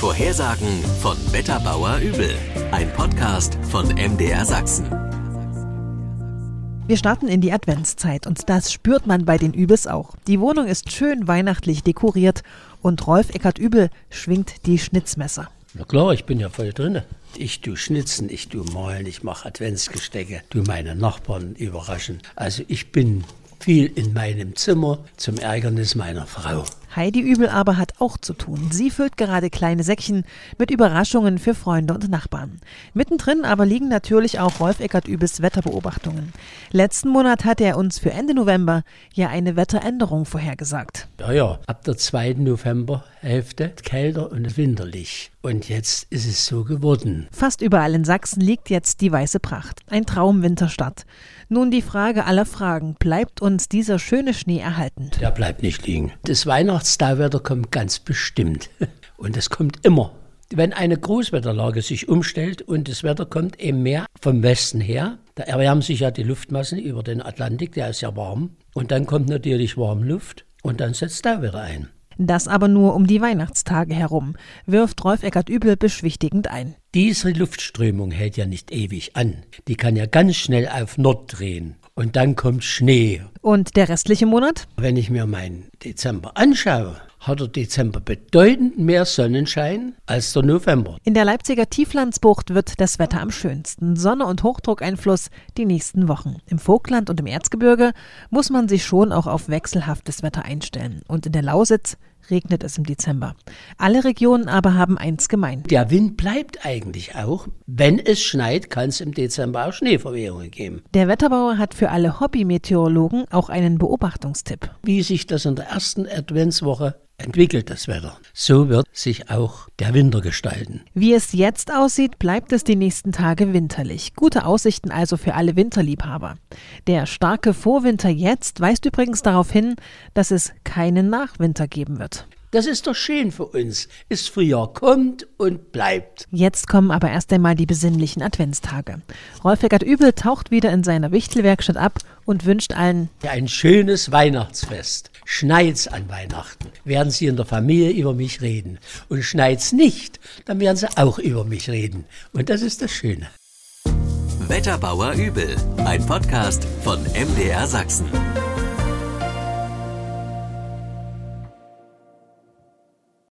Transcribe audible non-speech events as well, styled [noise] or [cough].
Vorhersagen von Wetterbauer Übel. Ein Podcast von MDR Sachsen. Wir starten in die Adventszeit und das spürt man bei den Übels auch. Die Wohnung ist schön weihnachtlich dekoriert und Rolf Eckert Übel schwingt die Schnitzmesser. Na klar, ich bin ja voll drin. Ich tu Schnitzen, ich tu Malen, ich mache Adventsgestecke, tu meine Nachbarn überraschen. Also ich bin viel in meinem Zimmer zum Ärgernis meiner Frau. Heidi Übel aber hat auch zu tun. Sie füllt gerade kleine Säckchen mit Überraschungen für Freunde und Nachbarn. Mittendrin aber liegen natürlich auch Rolf Eckert Übels Wetterbeobachtungen. Letzten Monat hat er uns für Ende November ja eine Wetteränderung vorhergesagt. Ja, ja, ab der zweiten Novemberhälfte kälter und winterlich. Und jetzt ist es so geworden. Fast überall in Sachsen liegt jetzt die weiße Pracht. Ein Traumwinterstadt. Nun die Frage aller Fragen. Bleibt uns dieser schöne Schnee erhalten? Der bleibt nicht liegen. Das Weihnachtstauwetter kommt ganz bestimmt. [laughs] Und es kommt immer. Wenn eine Großwetterlage sich umstellt und das Wetter kommt eben mehr vom Westen her, da erwärmen sich ja die Luftmassen über den Atlantik, der ist ja warm. Und dann kommt natürlich Warmluft und dann setzt Tauwetter ein. Das aber nur um die Weihnachtstage herum, wirft Rolf Eckert Übel beschwichtigend ein. Diese Luftströmung hält ja nicht ewig an. Die kann ja ganz schnell auf Nord drehen. Und dann kommt Schnee. Und der restliche Monat? Wenn ich mir meinen Dezember anschaue, hat der Dezember bedeutend mehr Sonnenschein als der November. In der Leipziger Tieflandsbucht wird das Wetter am schönsten. Sonne- und Hochdruckeinfluss die nächsten Wochen. Im Vogtland und im Erzgebirge muss man sich schon auch auf wechselhaftes Wetter einstellen. Und in der Lausitz regnet es im Dezember. Alle Regionen aber haben eins gemein. Der Wind bleibt eigentlich auch. Wenn es schneit, kann es im Dezember auch Schneeverwehungen geben. Der Wetterbauer hat für alle Hobbymeteorologen auch einen Beobachtungstipp. Wie sich das in der ersten Adventswoche entwickelt das Wetter. So wird sich auch der Winter gestalten. Wie es jetzt aussieht, bleibt es die nächsten Tage winterlich. Gute Aussichten also für alle Winterliebhaber. Der starke Vorwinter jetzt weist übrigens darauf hin, dass es keinen Nachwinter geben wird. Das ist doch schön für uns. Es Frühjahr kommt und bleibt. Jetzt kommen aber erst einmal die besinnlichen Adventstage. Rolf Eckert Übel taucht wieder in seiner Wichtelwerkstatt ab und wünscht allen ein schönes Weihnachtsfest. Schneit's an Weihnachten, werden Sie in der Familie über mich reden. Und schneit's nicht, dann werden Sie auch über mich reden. Und das ist das Schöne. Wetterbauer Übel, ein Podcast von MDR Sachsen.